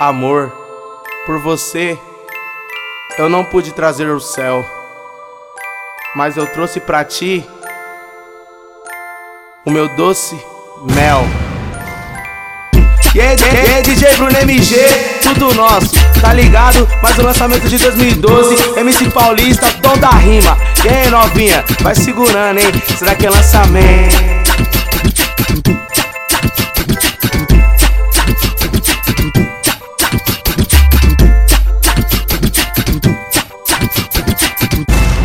Amor, por você eu não pude trazer o céu, mas eu trouxe pra ti o meu doce mel. Aí, e aí, DJ Bruno MG, tudo nosso, tá ligado? Mais um lançamento de 2012, MC Paulista, dom da rima. E aí, novinha, vai segurando, hein? Será que é lançamento?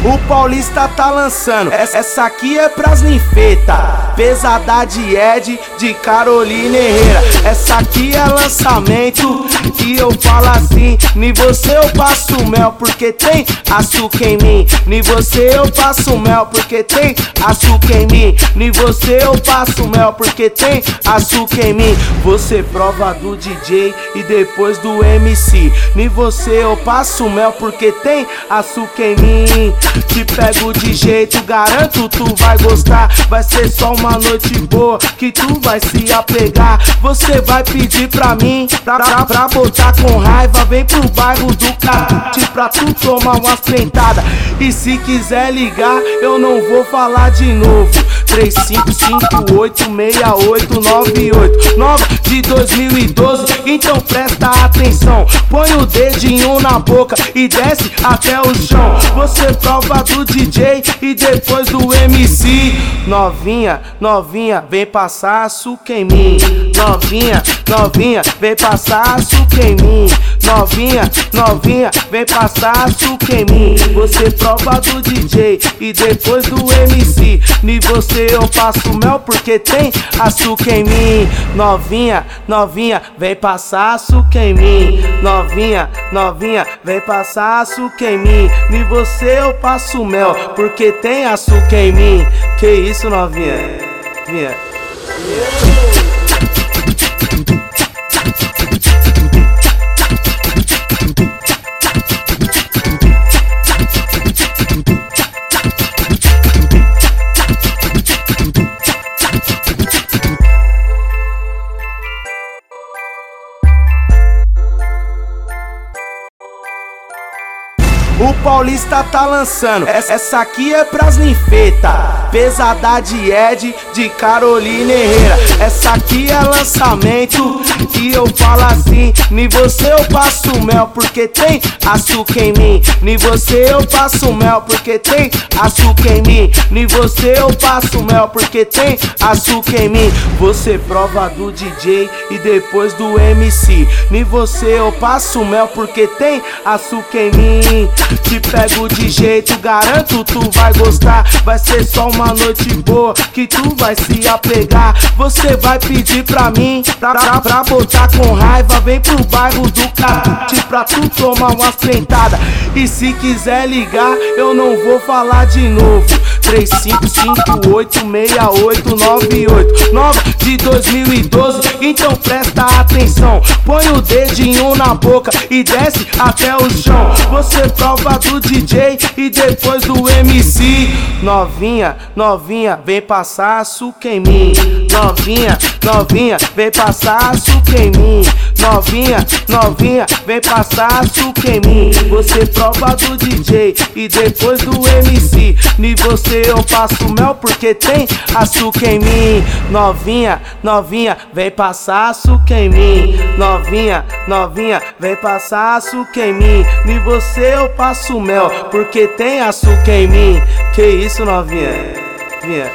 O Paulista tá lançando. Essa aqui é pras ninfeta. Pesada de Ed, de Carolina Herrera. Essa aqui é lançamento. E eu falo assim: nem você eu passo mel, porque tem açúcar em mim. Nem você eu passo mel, porque tem açúcar em mim. Nem você eu passo mel, porque tem açúcar em mim. Você prova do DJ e depois do MC. Nem você eu passo mel, porque tem açúcar em mim. Te pego de jeito, garanto tu vai gostar. Vai ser só uma noite boa que tu vai se apegar. Você vai pedir pra mim, pra, pra, pra botar com raiva. Vem pro bairro do Catute pra tu tomar umas pentadas. E se quiser ligar, eu não vou falar de novo. 35586898 Nova de 2012, então presta atenção. Põe o dedinho na boca e desce até o chão. Você prova do DJ e depois do MC. Novinha, novinha, vem passar açúcar em mim. Novinha, novinha, vem passar açúcar em mim. Novinha, novinha, vem passar açúcar em mim. Você prova do DJ e depois do MC. Você eu passo mel porque tem açúcar em mim. Novinha, novinha, vem passar açúcar em mim. Novinha, novinha, vem passar açúcar em mim. E você eu passo mel porque tem açúcar em mim. Que isso, novinha? Vinha. O Paulista tá lançando. Essa aqui é pras ninfeta. Pesada de Ed, de Carolina Herrera. Essa aqui é lançamento. E eu falo assim: nem você eu passo mel, porque tem açúcar em mim. Nem você eu passo mel, porque tem açúcar em mim. Nem você eu passo mel, porque tem açúcar em mim. Você prova do DJ e depois do MC. Nem você eu passo mel, porque tem açúcar em mim. Te pego de jeito, garanto tu vai gostar. Vai ser só uma noite boa que tu vai se apegar. Você vai pedir pra mim, pra, pra, pra botar com raiva. Vem pro bairro do Catute pra tu tomar umas pentadas. E se quiser ligar, eu não vou falar de novo. 35586898 Nova de 2012, então presta atenção. Põe o dedinho na boca e desce até o chão. Você prova do DJ e depois do MC. Novinha, novinha, vem passar açúcar em mim. Novinha, novinha, vem passar açúcar em mim. Novinha, novinha, vem passar açúcar em mim. Você prova do DJ e depois do MC. E você eu passo mel porque tem açúcar em mim. Novinha, novinha, vem passar açúcar em mim. Novinha, novinha, vem passar açúcar em mim. E você eu passo mel porque tem açúcar em mim. Que isso, novinha? Vinha.